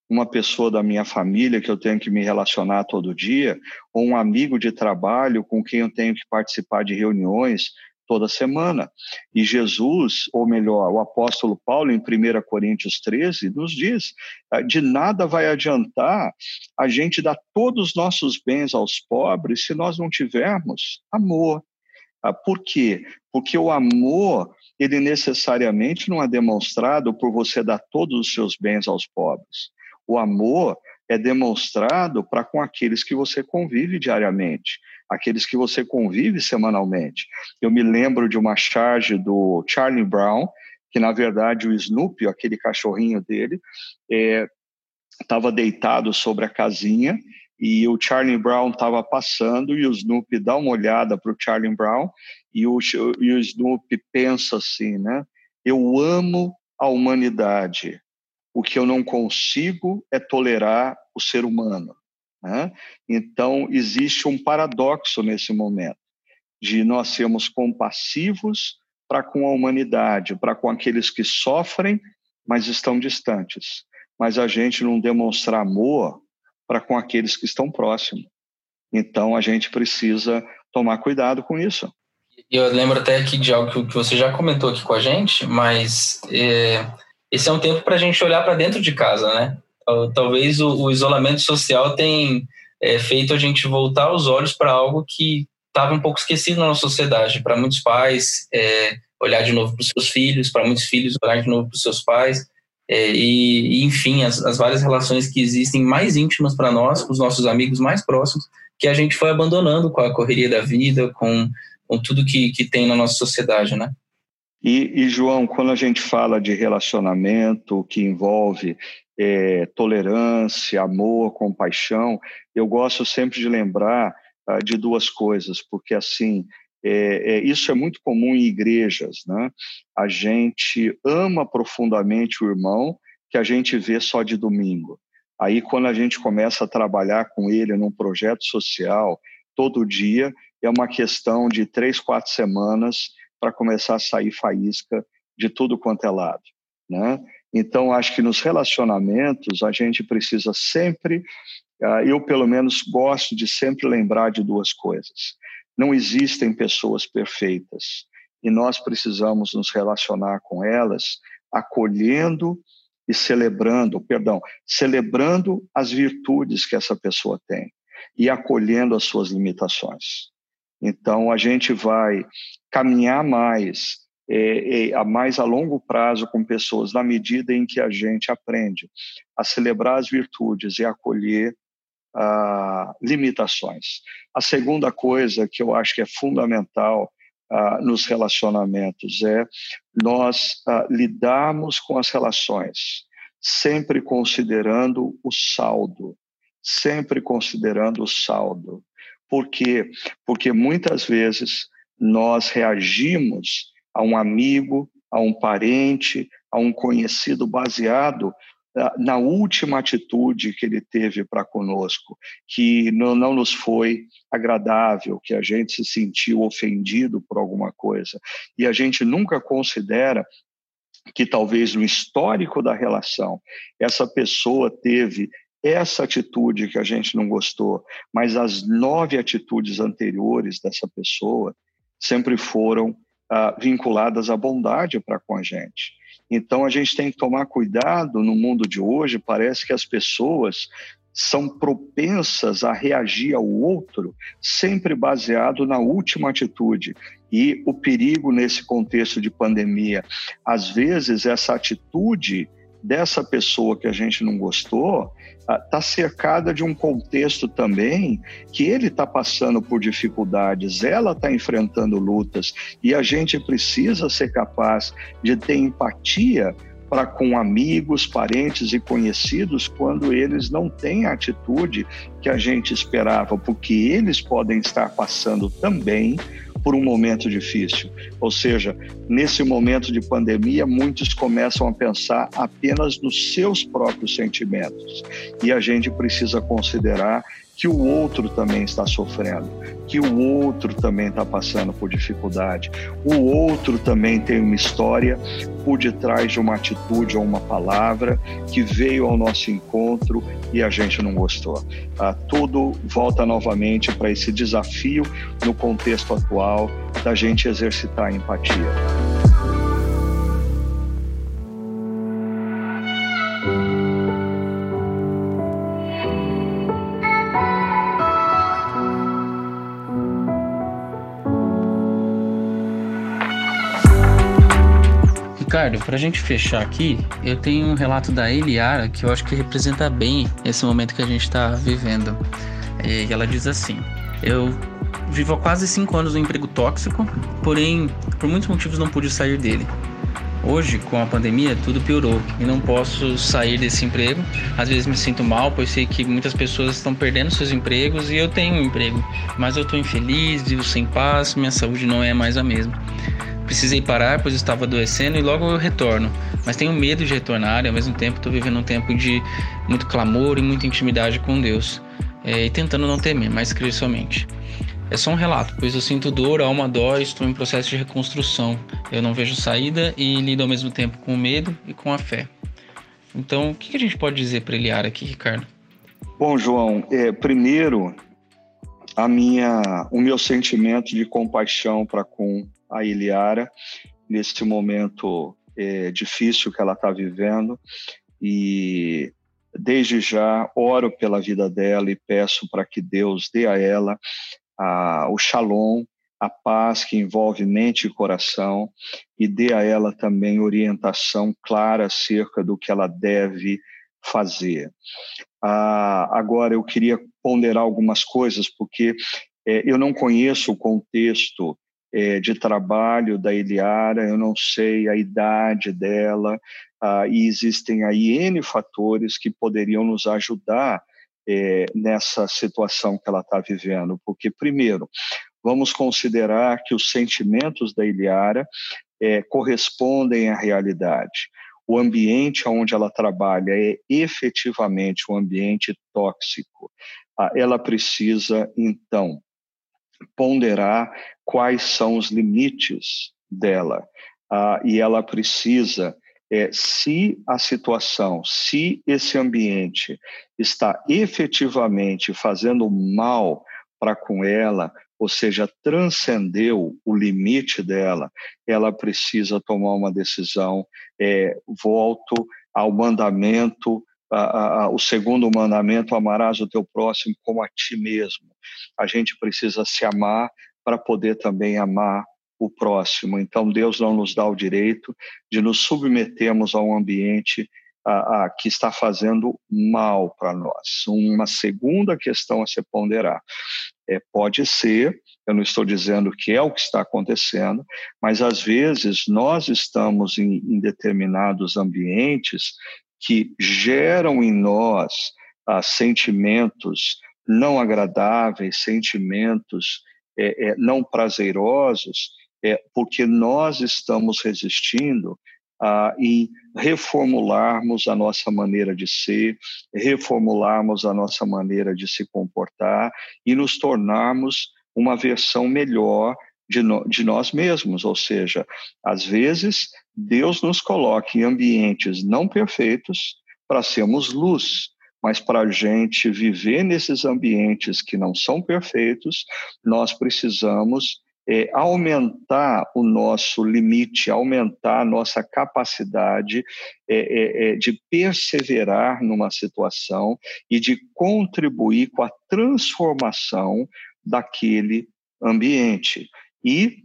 [SPEAKER 2] Uma pessoa da minha família que eu tenho que me relacionar todo dia, ou um amigo de trabalho com quem eu tenho que participar de reuniões toda semana. E Jesus, ou melhor, o apóstolo Paulo, em 1 Coríntios 13, nos diz: ah, de nada vai adiantar a gente dar todos os nossos bens aos pobres se nós não tivermos amor. Ah, por quê? Porque o amor, ele necessariamente não é demonstrado por você dar todos os seus bens aos pobres. O amor é demonstrado para com aqueles que você convive diariamente, aqueles que você convive semanalmente. Eu me lembro de uma charge do Charlie Brown, que na verdade o Snoopy, aquele cachorrinho dele, estava é, deitado sobre a casinha e o Charlie Brown estava passando e o Snoopy dá uma olhada para o Charlie Brown e o, e o Snoopy pensa assim, né? Eu amo a humanidade, o que eu não consigo é tolerar o ser humano. Né? Então, existe um paradoxo nesse momento, de nós sermos compassivos para com a humanidade, para com aqueles que sofrem, mas estão distantes. mas a gente não demonstrar amor para com aqueles que estão próximos. Então a gente precisa tomar cuidado com isso.
[SPEAKER 1] Eu lembro até aqui de algo que você já comentou aqui com a gente, mas é, esse é um tempo para a gente olhar para dentro de casa, né? Talvez o, o isolamento social tenha é, feito a gente voltar os olhos para algo que estava um pouco esquecido na nossa sociedade. Para muitos pais, é, olhar de novo para os seus filhos, para muitos filhos, olhar de novo para os seus pais. É, e, enfim, as, as, várias relações que existem mais íntimas para nós, com os nossos amigos mais próximos, que a gente foi abandonando com a correria da vida, com, com tudo que, que tem na nossa sociedade, né?
[SPEAKER 2] E, e, João, quando a gente fala de relacionamento que envolve é, tolerância, amor, compaixão, eu gosto sempre de lembrar ah, de duas coisas, porque assim é, é, isso é muito comum em igrejas, né? A gente ama profundamente o irmão que a gente vê só de domingo. Aí, quando a gente começa a trabalhar com ele num projeto social todo dia, é uma questão de três, quatro semanas para começar a sair faísca de tudo quanto é lado, né? Então, acho que nos relacionamentos a gente precisa sempre, ah, eu pelo menos gosto de sempre lembrar de duas coisas. Não existem pessoas perfeitas e nós precisamos nos relacionar com elas acolhendo e celebrando, perdão, celebrando as virtudes que essa pessoa tem e acolhendo as suas limitações. Então a gente vai caminhar mais é, é, a mais a longo prazo com pessoas na medida em que a gente aprende a celebrar as virtudes e acolher ah, limitações. A segunda coisa que eu acho que é fundamental ah, nos relacionamentos é nós ah, lidarmos com as relações sempre considerando o saldo, sempre considerando o saldo. Por quê? Porque muitas vezes nós reagimos a um amigo, a um parente, a um conhecido baseado na última atitude que ele teve para conosco, que não, não nos foi agradável, que a gente se sentiu ofendido por alguma coisa. E a gente nunca considera que talvez no histórico da relação essa pessoa teve essa atitude que a gente não gostou, mas as nove atitudes anteriores dessa pessoa sempre foram ah, vinculadas à bondade para com a gente. Então a gente tem que tomar cuidado no mundo de hoje. Parece que as pessoas são propensas a reagir ao outro sempre baseado na última atitude. E o perigo nesse contexto de pandemia, às vezes essa atitude dessa pessoa que a gente não gostou está cercada de um contexto também que ele está passando por dificuldades, ela está enfrentando lutas e a gente precisa ser capaz de ter empatia para com amigos, parentes e conhecidos quando eles não têm a atitude que a gente esperava, porque eles podem estar passando também por um momento difícil. Ou seja, nesse momento de pandemia, muitos começam a pensar apenas nos seus próprios sentimentos. E a gente precisa considerar que o outro também está sofrendo, que o outro também está passando por dificuldade, o outro também tem uma história por detrás de uma atitude ou uma palavra que veio ao nosso encontro e a gente não gostou. Ah, tudo volta novamente para esse desafio no contexto atual da gente exercitar a empatia.
[SPEAKER 1] Ricardo, para a gente fechar aqui, eu tenho um relato da Eliara que eu acho que representa bem esse momento que a gente está vivendo. E ela diz assim: Eu vivo há quase cinco anos no emprego tóxico, porém, por muitos motivos não pude sair dele. Hoje, com a pandemia, tudo piorou e não posso sair desse emprego. Às vezes me sinto mal, pois sei que muitas pessoas estão perdendo seus empregos e eu tenho um emprego, mas eu estou infeliz, vivo sem paz, minha saúde não é mais a mesma. Precisei parar, pois estava adoecendo e logo eu retorno. Mas tenho medo de retornar e ao mesmo tempo estou vivendo um tempo de muito clamor e muita intimidade com Deus. É, e tentando não temer, mas crer somente. É só um relato, pois eu sinto dor, alma dói, estou em processo de reconstrução. Eu não vejo saída e lido ao mesmo tempo com o medo e com a fé. Então, o que a gente pode dizer para Eliara aqui, Ricardo?
[SPEAKER 2] Bom, João, é, primeiro, a minha, o meu sentimento de compaixão para com a Eliara nesse momento é, difícil que ela está vivendo e desde já oro pela vida dela e peço para que Deus dê a ela a, o shalom, a paz que envolve mente e coração e dê a ela também orientação clara acerca do que ela deve fazer. Ah, agora, eu queria ponderar algumas coisas, porque é, eu não conheço o contexto é, de trabalho da Eliara, eu não sei a idade dela, ah, e existem aí N fatores que poderiam nos ajudar é, nessa situação que ela está vivendo. Porque, primeiro, vamos considerar que os sentimentos da Eliara é, correspondem à realidade. O ambiente onde ela trabalha é efetivamente um ambiente tóxico. Ah, ela precisa, então, ponderar quais são os limites dela. Ah, e ela precisa é, se a situação, se esse ambiente está efetivamente fazendo mal para com ela, ou seja, transcendeu o limite dela, ela precisa tomar uma decisão. É, volto ao mandamento, a, a, o segundo mandamento: amarás o teu próximo como a ti mesmo. A gente precisa se amar para poder também amar o próximo. Então, Deus não nos dá o direito de nos submetermos a um ambiente a, que está fazendo mal para nós. Uma segunda questão a se ponderar. É, pode ser, eu não estou dizendo que é o que está acontecendo, mas às vezes nós estamos em, em determinados ambientes que geram em nós ah, sentimentos não agradáveis, sentimentos é, é, não prazerosos, é, porque nós estamos resistindo a, em reformularmos a nossa maneira de ser, reformularmos a nossa maneira de se comportar e nos tornarmos uma versão melhor de, no, de nós mesmos. Ou seja, às vezes Deus nos coloca em ambientes não perfeitos para sermos luz, mas para a gente viver nesses ambientes que não são perfeitos, nós precisamos é, aumentar o nosso limite, aumentar a nossa capacidade é, é, é, de perseverar numa situação e de contribuir com a transformação daquele ambiente. E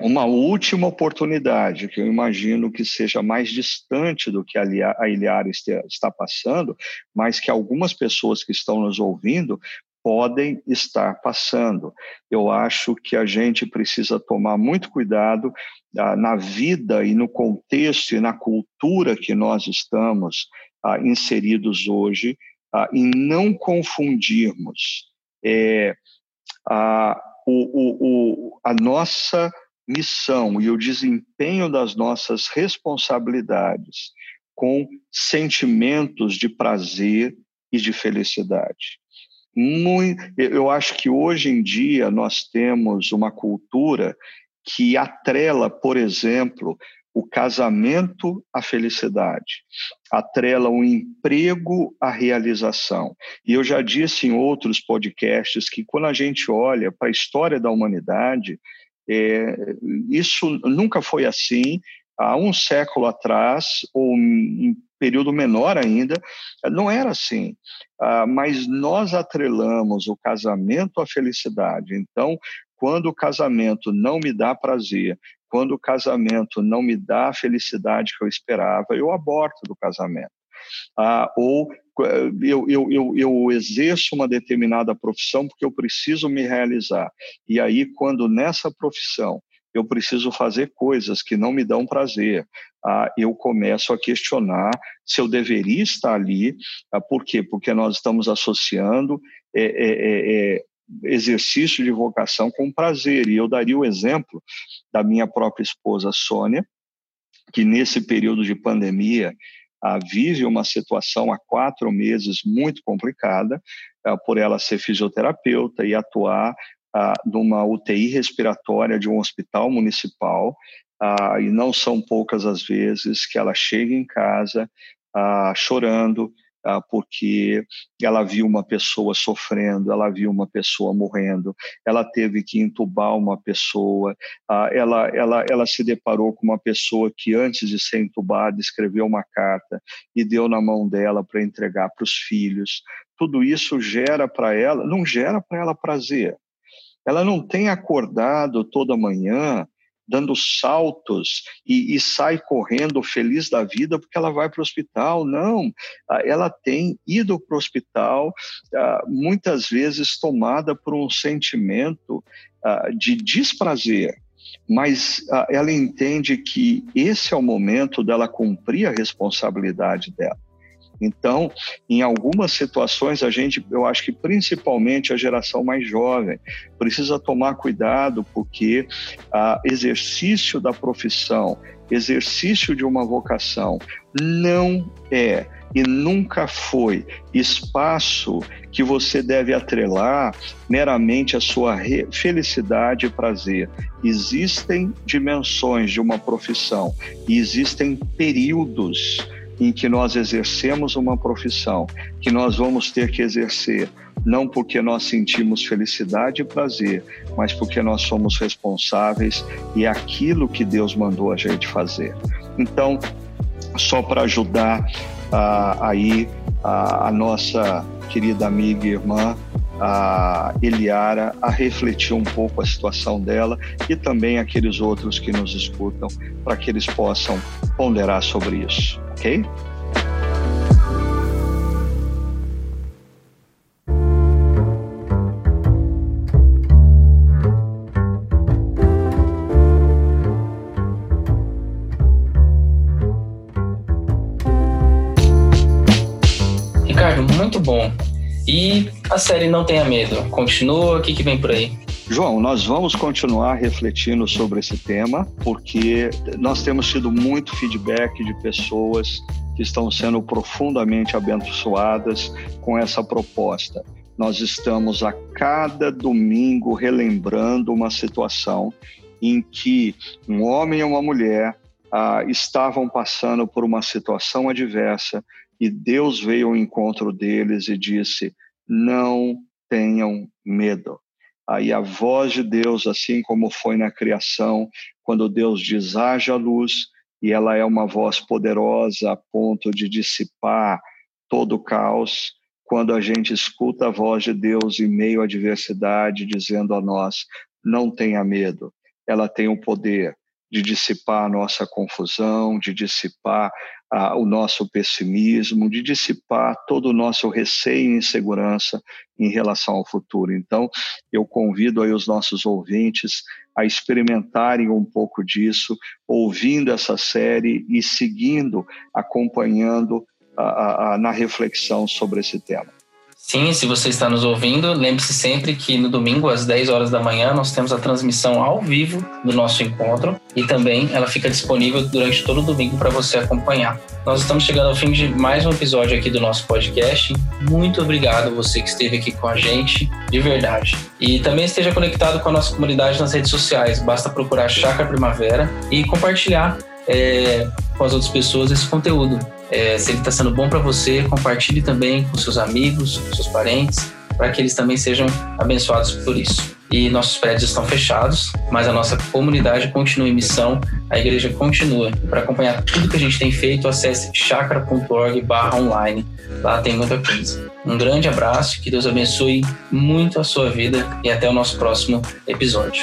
[SPEAKER 2] uma última oportunidade, que eu imagino que seja mais distante do que a Ilhara está passando, mas que algumas pessoas que estão nos ouvindo podem estar passando. Eu acho que a gente precisa tomar muito cuidado ah, na vida e no contexto e na cultura que nós estamos ah, inseridos hoje ah, e não confundirmos é, a, o, o, o, a nossa missão e o desempenho das nossas responsabilidades com sentimentos de prazer e de felicidade. Muito, eu acho que hoje em dia nós temos uma cultura que atrela, por exemplo, o casamento à felicidade, atrela o emprego à realização. E eu já disse em outros podcasts que quando a gente olha para a história da humanidade, é, isso nunca foi assim. Há um século atrás, ou um período menor ainda, não era assim. Ah, mas nós atrelamos o casamento à felicidade. Então, quando o casamento não me dá prazer, quando o casamento não me dá a felicidade que eu esperava, eu aborto do casamento. Ah, ou eu, eu, eu, eu, exerço uma determinada profissão porque eu preciso me realizar. E aí, quando nessa profissão eu preciso fazer coisas que não me dão prazer. Ah, eu começo a questionar se eu deveria estar ali. Ah, por quê? Porque nós estamos associando é, é, é, exercício de vocação com prazer. E eu daria o exemplo da minha própria esposa, Sônia, que nesse período de pandemia ah, vive uma situação há quatro meses muito complicada, ah, por ela ser fisioterapeuta e atuar ah, de uma UTI respiratória de um hospital municipal, e não são poucas as vezes que ela chega em casa chorando, porque ela viu uma pessoa sofrendo, ela viu uma pessoa morrendo, ela teve que entubar uma pessoa, ah, ela, ela, ela se deparou com uma pessoa que antes de ser entubada escreveu uma carta e deu na mão dela para entregar para os filhos. Tudo isso gera para ela, não gera para ela prazer. Ela não tem acordado toda manhã dando saltos e, e, sai correndo feliz da vida porque ela vai para o hospital. Não, ela tem ido para o hospital muitas vezes tomada por um sentimento de desprazer. Mas ela entende que esse é o momento dela cumprir a responsabilidade dela. Então, em algumas situações, a gente, eu acho que principalmente a geração mais jovem, precisa tomar cuidado, porque ah, exercício da profissão, exercício de uma vocação, não é e nunca foi espaço que você deve atrelar meramente a sua felicidade e prazer. Existem dimensões de uma profissão e existem períodos em que nós exercemos uma profissão que nós vamos ter que exercer não porque nós sentimos felicidade e prazer, mas porque nós somos responsáveis e é aquilo que Deus mandou a gente fazer. Então, só para ajudar uh, aí a, a nossa querida amiga e irmã a Eliara a refletir um pouco a situação dela e também aqueles outros que nos escutam, para que eles possam ponderar sobre isso, ok?
[SPEAKER 1] E a série Não Tenha Medo, continua? O que, que vem por aí?
[SPEAKER 2] João, nós vamos continuar refletindo sobre esse tema, porque nós temos tido muito feedback de pessoas que estão sendo profundamente abençoadas com essa proposta. Nós estamos a cada domingo relembrando uma situação em que um homem e uma mulher ah, estavam passando por uma situação adversa e Deus veio ao encontro deles e disse: Não tenham medo. Aí a voz de Deus, assim como foi na criação, quando Deus diz: haja luz, e ela é uma voz poderosa a ponto de dissipar todo o caos. Quando a gente escuta a voz de Deus em meio à adversidade, dizendo a nós: não tenha medo, ela tem o poder de dissipar a nossa confusão, de dissipar ah, o nosso pessimismo, de dissipar todo o nosso receio e insegurança em relação ao futuro. Então, eu convido aí os nossos ouvintes a experimentarem um pouco disso, ouvindo essa série e seguindo, acompanhando ah, ah, na reflexão sobre esse tema.
[SPEAKER 1] Sim, se você está nos ouvindo, lembre-se sempre que no domingo, às 10 horas da manhã, nós temos a transmissão ao vivo do nosso encontro e também ela fica disponível durante todo o domingo para você acompanhar. Nós estamos chegando ao fim de mais um episódio aqui do nosso podcast. Muito obrigado você que esteve aqui com a gente, de verdade. E também esteja conectado com a nossa comunidade nas redes sociais. Basta procurar Chácara Primavera e compartilhar é, com as outras pessoas esse conteúdo. É, se ele está sendo bom para você, compartilhe também com seus amigos, com seus parentes, para que eles também sejam abençoados por isso. E nossos prédios estão fechados, mas a nossa comunidade continua em missão, a igreja continua. Para acompanhar tudo que a gente tem feito, acesse chakra.org/online. Lá tem muita coisa. Um grande abraço, que Deus abençoe muito a sua vida e até o nosso próximo episódio.